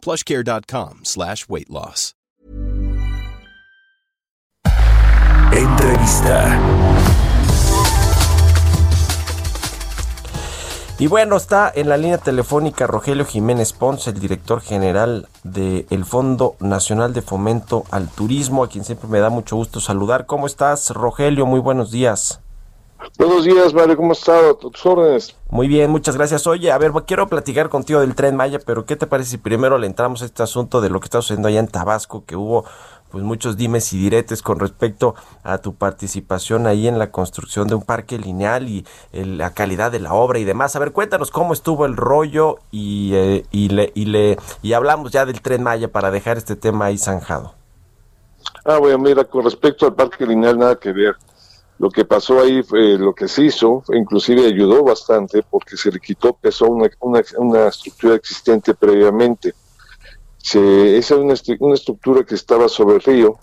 plushcare.com slash weight loss. Entrevista. Y bueno, está en la línea telefónica Rogelio Jiménez Ponce, el director general del Fondo Nacional de Fomento al Turismo, a quien siempre me da mucho gusto saludar. ¿Cómo estás, Rogelio? Muy buenos días. Buenos días, Mario, ¿cómo estás? tus órdenes? Muy bien, muchas gracias. Oye, a ver, quiero platicar contigo del Tren Maya, pero ¿qué te parece si primero le entramos a este asunto de lo que está sucediendo allá en Tabasco, que hubo pues muchos dimes y diretes con respecto a tu participación ahí en la construcción de un parque lineal y la calidad de la obra y demás. A ver, cuéntanos cómo estuvo el rollo y, eh, y, le, y, le, y hablamos ya del Tren Maya para dejar este tema ahí zanjado. Ah, bueno, mira, con respecto al parque lineal nada que ver. Lo que pasó ahí, fue, lo que se hizo, inclusive ayudó bastante porque se le quitó peso una, una, una estructura existente previamente. Se, esa es una, una, estructura que estaba sobre el río.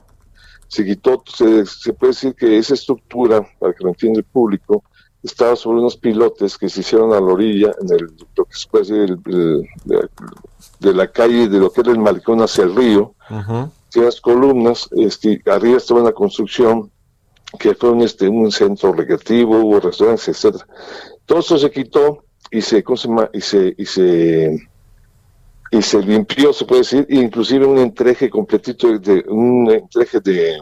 Se quitó, se, se, puede decir que esa estructura, para que lo entienda el público, estaba sobre unos pilotes que se hicieron a la orilla, en el, lo que se puede decir, el, el, de, de, la calle, de lo que era el malecón hacia el río. Uh -huh. las columnas, este, arriba estaba una construcción que fue un, este, un centro recreativo, hubo restaurantes, etcétera. Todo eso se quitó y se, y se, y se, y se limpió, se puede decir, inclusive un entreje completito, de, un entreje de,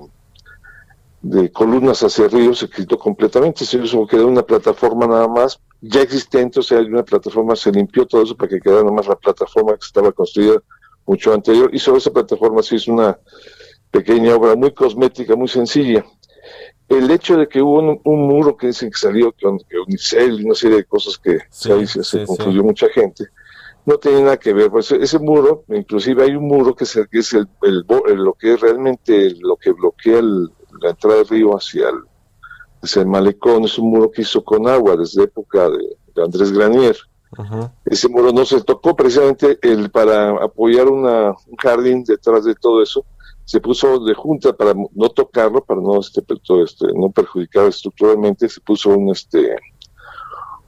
de columnas hacia arriba se quitó completamente, se hizo quedó una plataforma nada más, ya existente, o sea, hay una plataforma, se limpió todo eso para que quedara nada más la plataforma que estaba construida mucho anterior, y sobre esa plataforma se hizo una pequeña obra muy cosmética, muy sencilla el hecho de que hubo un, un muro que dicen que salió con que Unicel y una serie de cosas que sí, se, sí, confundió sí. mucha gente, no tiene nada que ver. Pues ese muro, inclusive hay un muro que es, el, que es el, el, el, lo que es realmente lo que bloquea la entrada del río hacia el, hacia el malecón, es un muro que hizo con agua desde época de, de Andrés Granier. Uh -huh. Ese muro no se tocó precisamente el, para apoyar una, un jardín detrás de todo eso se puso de junta para no tocarlo, para no este, este no perjudicar estructuralmente, se puso un este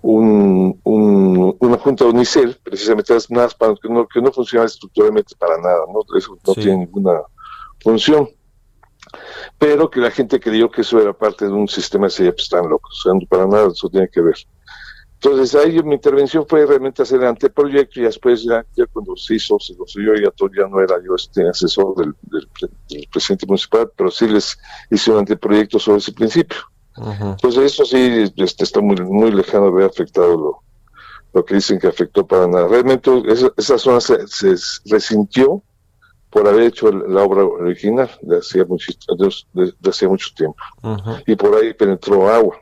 un, un, una junta de unicel, precisamente nada para que no, que no funciona estructuralmente para nada, no, eso no sí. tiene ninguna función. Pero que la gente creyó que eso era parte de un sistema de pues están locos, o sea, para nada eso tiene que ver. Entonces ahí mi intervención fue realmente hacer el anteproyecto y después ya, ya cuando se hizo, se lo yo ya, ya no era yo este asesor del, del, del, presidente municipal, pero sí les hice un anteproyecto sobre ese principio. Uh -huh. Entonces eso sí este, está muy, muy lejano de haber afectado lo, lo que dicen que afectó para nada. Realmente esa, esa zona se, se, resintió por haber hecho la obra original de hacía mucho, de, de hacía mucho tiempo. Uh -huh. Y por ahí penetró agua,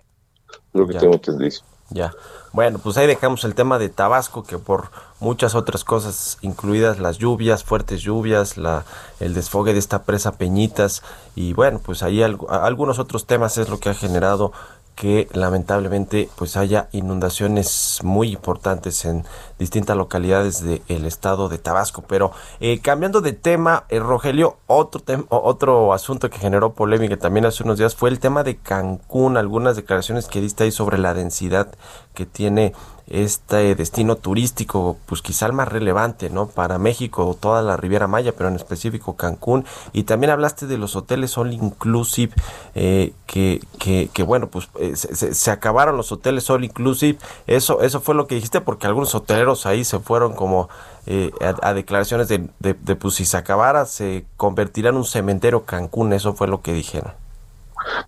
lo que ya. tengo entendido. Ya. Bueno, pues ahí dejamos el tema de Tabasco, que por muchas otras cosas, incluidas las lluvias, fuertes lluvias, la, el desfogue de esta presa Peñitas, y bueno, pues ahí algunos otros temas es lo que ha generado que lamentablemente pues haya inundaciones muy importantes en distintas localidades del estado de Tabasco. Pero eh, cambiando de tema, eh, Rogelio, otro, tem otro asunto que generó polémica también hace unos días fue el tema de Cancún, algunas declaraciones que diste ahí sobre la densidad que tiene este destino turístico, pues quizá el más relevante, ¿no? Para México, toda la Riviera Maya, pero en específico Cancún. Y también hablaste de los hoteles all inclusive, eh, que, que, que, bueno, pues eh, se, se, acabaron los hoteles all inclusive. Eso, eso fue lo que dijiste, porque algunos hoteleros ahí se fueron como eh, a, declaraciones de, de, pues si se acabara, se convertirá en un cementerio Cancún. Eso fue lo que dijeron.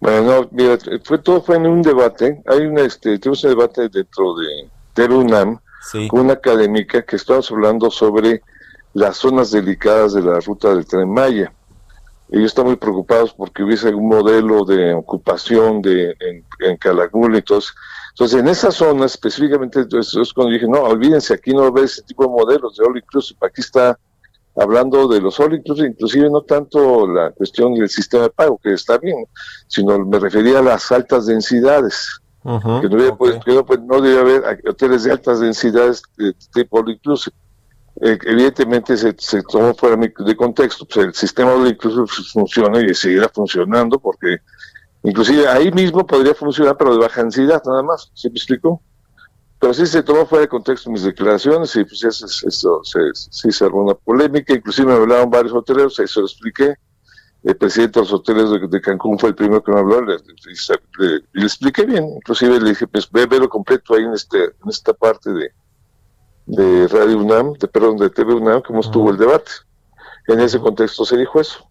Bueno, mira, fue, todo fue en un debate. Hay un, este, tuvimos un debate dentro de del UNAM sí. con una académica que estamos hablando sobre las zonas delicadas de la ruta del Tren Maya. Ellos están muy preocupados porque hubiese algún modelo de ocupación de, en, en Calakmul y entonces, entonces en esa zona específicamente, entonces, es cuando dije, no, olvídense, aquí no ve ese tipo de modelos de all inclusive, aquí está hablando de los all inclusive, inclusive no tanto la cuestión del sistema de pago, que está bien, sino me refería a las altas densidades. Que no, pues, no, debe haber hoteles de altas densidades de tipo all inclusive. Eh, evidentemente se, se, tomó fuera de contexto, pues el sistema all inclusive funciona y seguirá funcionando porque inclusive ahí mismo podría funcionar pero de baja densidad nada más, ¿se me explicó? Pero sí se tomó fuera de contexto mis declaraciones y pues eso, eso se, sí se armó una polémica, inclusive me hablaron varios hoteleros, ahí se lo expliqué. El presidente de los hoteles de, Cancún fue el primero que me habló, le, le, expliqué bien, inclusive le dije, pues ve, lo completo ahí en, este, en esta parte de, de Radio UNAM, de, perdón, de TV UNAM, cómo estuvo el debate. En ese contexto se dijo eso.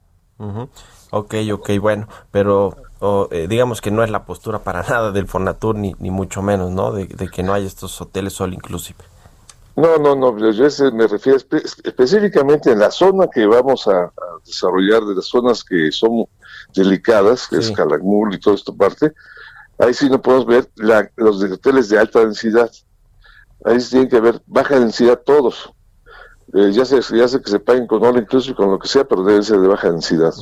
Ok, ok, bueno, pero o, eh, digamos que no es la postura para nada del Fonatur, ni, ni mucho menos, ¿no? De, que no hay estos hoteles all inclusive. No, no, no, yo me refiero específicamente en la zona que vamos a, desarrollar, de las zonas que son delicadas, que es Calakmul y toda esta parte, ahí sí no podemos ver los de hoteles de alta densidad. Ahí sí tienen que haber baja densidad todos. Eh, ya, sé, ya sé que se paguen con all inclusive, con lo que sea, pero deben ser de baja densidad.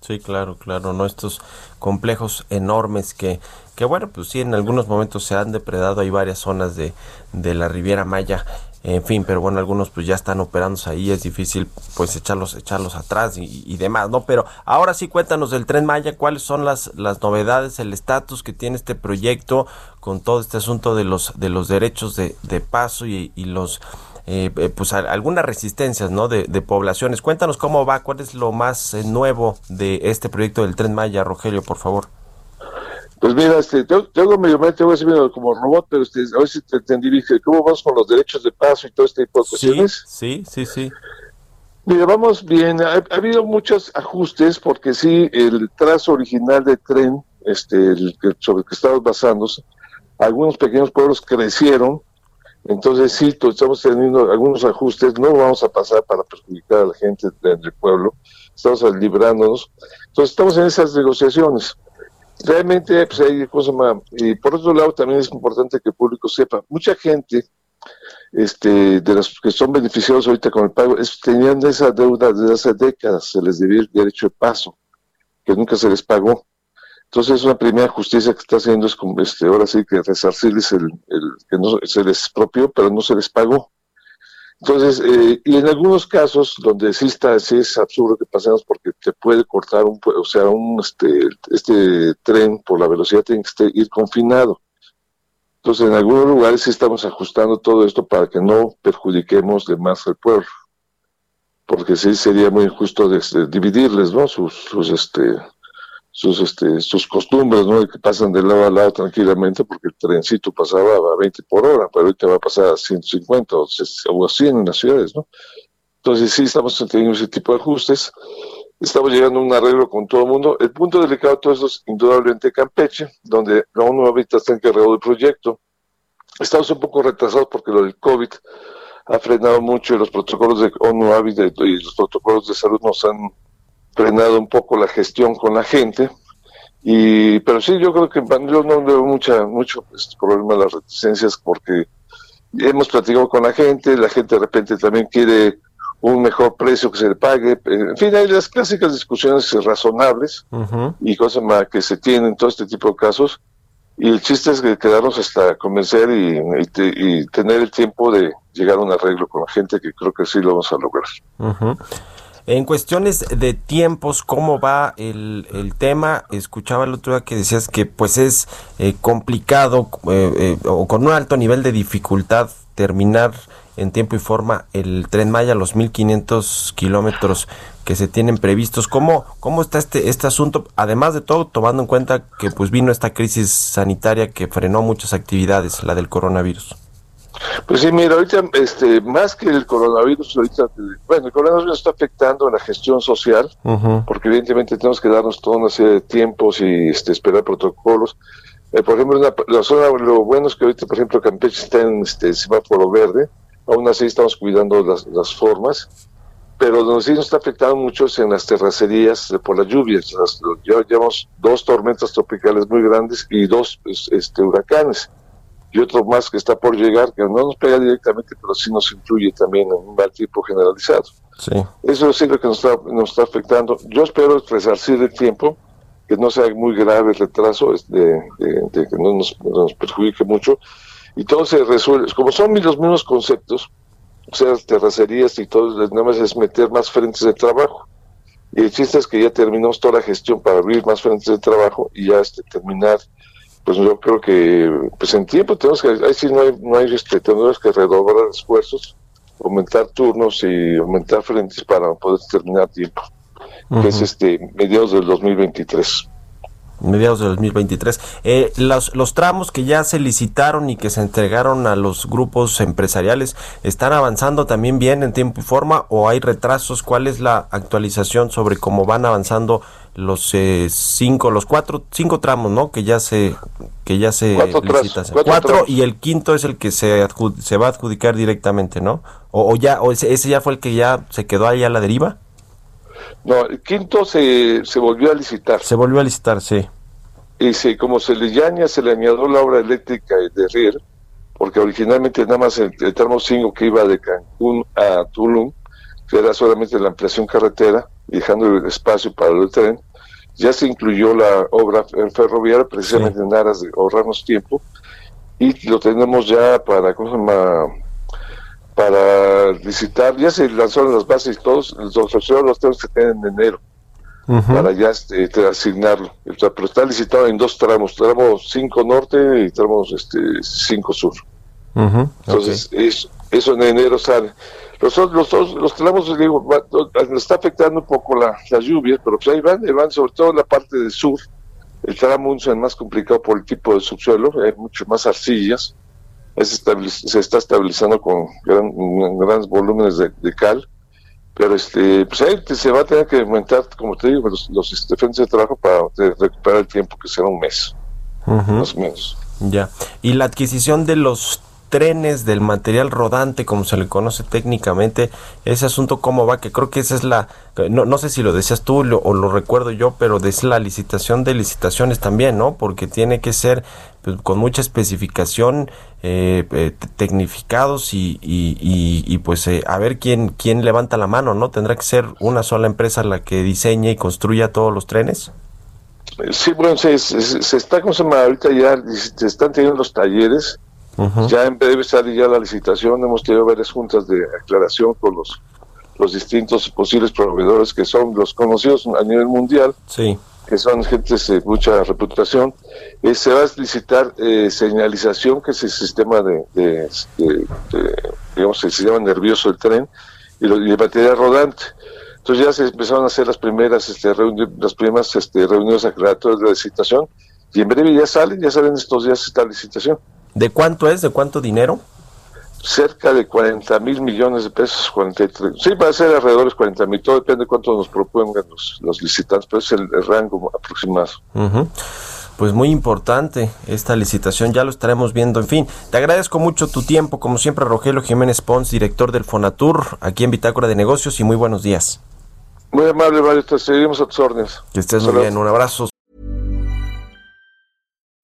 Sí, claro, claro, no estos complejos enormes que, que bueno, pues sí, en algunos momentos se han depredado, hay varias zonas de, de la Riviera Maya, en fin, pero bueno, algunos pues ya están operándose ahí, es difícil pues echarlos, echarlos atrás y, demás, ¿no? Pero ahora sí cuéntanos del Tren Maya, cuáles son las, las novedades, el estatus que tiene este proyecto con todo este asunto de los, de los derechos de, de paso y, los eh, eh, pues algunas resistencias ¿no? De, poblaciones. Cuéntanos cómo va, cuál es lo más eh, nuevo de este proyecto del Tren Maya, Rogelio, por favor. Pues mira, este, tengo, medio mente, voy a decir como robot, pero este, a ver si te entendí, dije, ¿cómo vamos con los derechos de paso y todo este tipo de cuestiones? Sí, sí, sí. Mira, vamos bien, ha, habido muchos ajustes porque sí, el trazo original del tren, este, el, sobre el que estamos basándose, algunos pequeños pueblos crecieron, entonces sí, estamos teniendo algunos ajustes, no vamos a pasar para perjudicar a la gente del pueblo, estamos librándonos. Entonces estamos en esas negociaciones. Realmente, pues hay cosas más. Y por otro lado, también es importante que el público sepa, mucha gente este, de los que son beneficiados ahorita con el pago, tenían esa deuda desde hace décadas, se les debía derecho de paso, que nunca se les pagó. Entonces, una primera justicia que está haciendo es, como, este, ahora sí, que resarcirles el, el que no se les propió, pero no se les pagó. Entonces, eh, y en algunos casos donde está, sí es absurdo que pasemos porque te puede cortar un, o sea, un, este, este tren por la velocidad tiene que ir confinado. Entonces, en algunos lugares sí estamos ajustando todo esto para que no perjudiquemos de más al pueblo. Porque sí sería muy injusto este, dividirles, ¿no? Sus, sus, este, sus, este, sus costumbres, ¿no? Que pasan de lado a lado tranquilamente porque el trencito pasaba a 20 por hora, pero ahorita va a pasar a 150 o, o 100 en las ciudades, ¿no? Entonces sí estamos teniendo ese tipo de ajustes, estamos llegando a un arreglo con todo el mundo. El punto delicado de todo esto es indudablemente Campeche, donde la ONU ahorita está encargado del proyecto. Estamos un poco retrasados porque lo del COVID ha frenado mucho y los protocolos de ONU y los protocolos de salud nos han frenado un poco la gestión con la gente. Y, pero sí, yo creo que yo no veo mucha, mucho pues, problema de las reticencias porque hemos platicado con la gente, la gente de repente también quiere un mejor precio que se le pague. En fin, hay las clásicas discusiones razonables y cosas más que se tienen en todo este tipo de casos. Y el chiste es que quedarnos hasta convencer y, y, tener el tiempo de llegar a un arreglo con la gente, que creo que sí lo vamos a lograr. En cuestiones de tiempos, ¿cómo va el, el tema? Escuchaba el otro día que decías que pues es eh, complicado eh, eh, o con un alto nivel de dificultad terminar en tiempo y forma el tren Maya, los 1500 kilómetros que se tienen previstos. ¿Cómo, ¿Cómo está este, este asunto? Además de todo, tomando en cuenta que pues vino esta crisis sanitaria que frenó muchas actividades, la del coronavirus. Pues sí, mira, ahorita, este, más que el coronavirus, ahorita, bueno, el coronavirus está afectando a la gestión social, porque evidentemente tenemos que darnos toda una serie de tiempos y este, esperar protocolos. Eh, por ejemplo, la zona, lo bueno es que ahorita, por ejemplo, Campeche está en este semáforo verde, aún así estamos cuidando las, las formas, pero donde sí nos está afectando mucho es en las terracerías por las lluvias. ya llevamos dos tormentas tropicales muy grandes y dos este, huracanes y otro más que está por llegar, que no nos pega directamente, pero sí nos influye también en un mal tipo generalizado. Eso es lo que nos está, nos está afectando. Yo espero resarcir el tiempo, que no sea muy grave el retraso, de, que no nos, nos, perjudique mucho, y todo se resuelve. Como son los mismos conceptos, o sea, terracerías y todo, nada más es meter más frentes de trabajo. Y el chiste es que ya terminamos toda la gestión para abrir más frentes de trabajo y ya este, terminar, pues yo creo que pues en tiempo tenemos que, ahí sí no hay, no hay este, tenemos que redoblar esfuerzos, aumentar turnos y aumentar frentes para poder terminar tiempo, que es este mediados del 2023 mediados de 2023. Eh, los, los tramos que ya se licitaron y que se entregaron a los grupos empresariales, ¿están avanzando también bien en tiempo y forma o hay retrasos? ¿Cuál es la actualización sobre cómo van avanzando los eh, cinco, los cuatro, cinco tramos, ¿no? Que ya se, que ya se licitan. Cuatro, y el quinto es el que se, se va a adjudicar directamente, ¿no? O, ya, o ese, ese ya fue el que ya se quedó ahí a la deriva. No, el quinto se, se volvió a licitar. Se volvió a licitar, sí. Y sí, como se le llaña, se le añadió la obra eléctrica de Rier, porque originalmente nada más el, tramo 5 que iba de Cancún a Tulum, que era solamente la ampliación carretera, dejando el espacio para el tren, ya se incluyó la obra ferroviaria precisamente en aras de ahorrarnos tiempo, y lo tenemos ya para, ¿cómo se llama? Para licitar, ya se lanzaron las bases y todos, los otros los tenemos que tener en enero para ya este, asignarlo. Pero está licitado en dos tramos, tramo 5 norte y tramo este, 5 sur. Entonces, eso en enero sale. Los, los, los, los tramos, digo, nos está afectando un poco la, la lluvia, pero pues ahí van, van, sobre todo en la parte del sur. El tramo es más complicado por el tipo de subsuelo, hay mucho más arcillas se está estabilizando con grandes volúmenes de, cal, pero este, pues ahí se va a tener que aumentar, como te digo, los, los este, de trabajo para recuperar el tiempo, que será un mes, más o menos. Ya. Y la adquisición de los trenes, del material rodante, como se le conoce técnicamente, ese asunto cómo va, que creo que esa es la, no, no sé si lo decías tú o lo recuerdo yo, pero es la licitación de licitaciones también, ¿no? Porque tiene que ser pues, con mucha especificación, eh, eh tecnificados y, y, y, pues eh, a ver quién, quién levanta la mano, ¿no? ¿Tendrá que ser una sola empresa la que diseñe y construya todos los trenes? Sí, bueno, se, se, está, como se llama? Ahorita ya se están teniendo los talleres, ya en debe salir ya la licitación, hemos tenido varias juntas de aclaración con los, los distintos posibles proveedores que son los conocidos a nivel mundial. Sí que son gentes de mucha reputación, eh, se va a licitar eh, señalización, que es el sistema de, digamos, el sistema nervioso del tren, y, lo, y material rodante. Entonces ya se empezaron a hacer las primeras, este, las primeras este, reuniones aclaratorias de la licitación, y en breve ya salen, ya salen estos días esta licitación. ¿De cuánto es? ¿De cuánto dinero? cerca de 40 mil millones de pesos, 43. Sí, va a ser alrededor de 40 mil, todo depende de cuánto nos propongan los, los licitantes, pero es el, rango aproximado. Pues muy importante esta licitación, ya lo estaremos viendo. En fin, te agradezco mucho tu tiempo, como siempre, Rogelio Jiménez Pons, director del Fonatur, aquí en Bitácora de Negocios, y muy buenos días. Muy amable, Mario, te seguimos a tus órdenes. Que estés muy bien, un abrazo.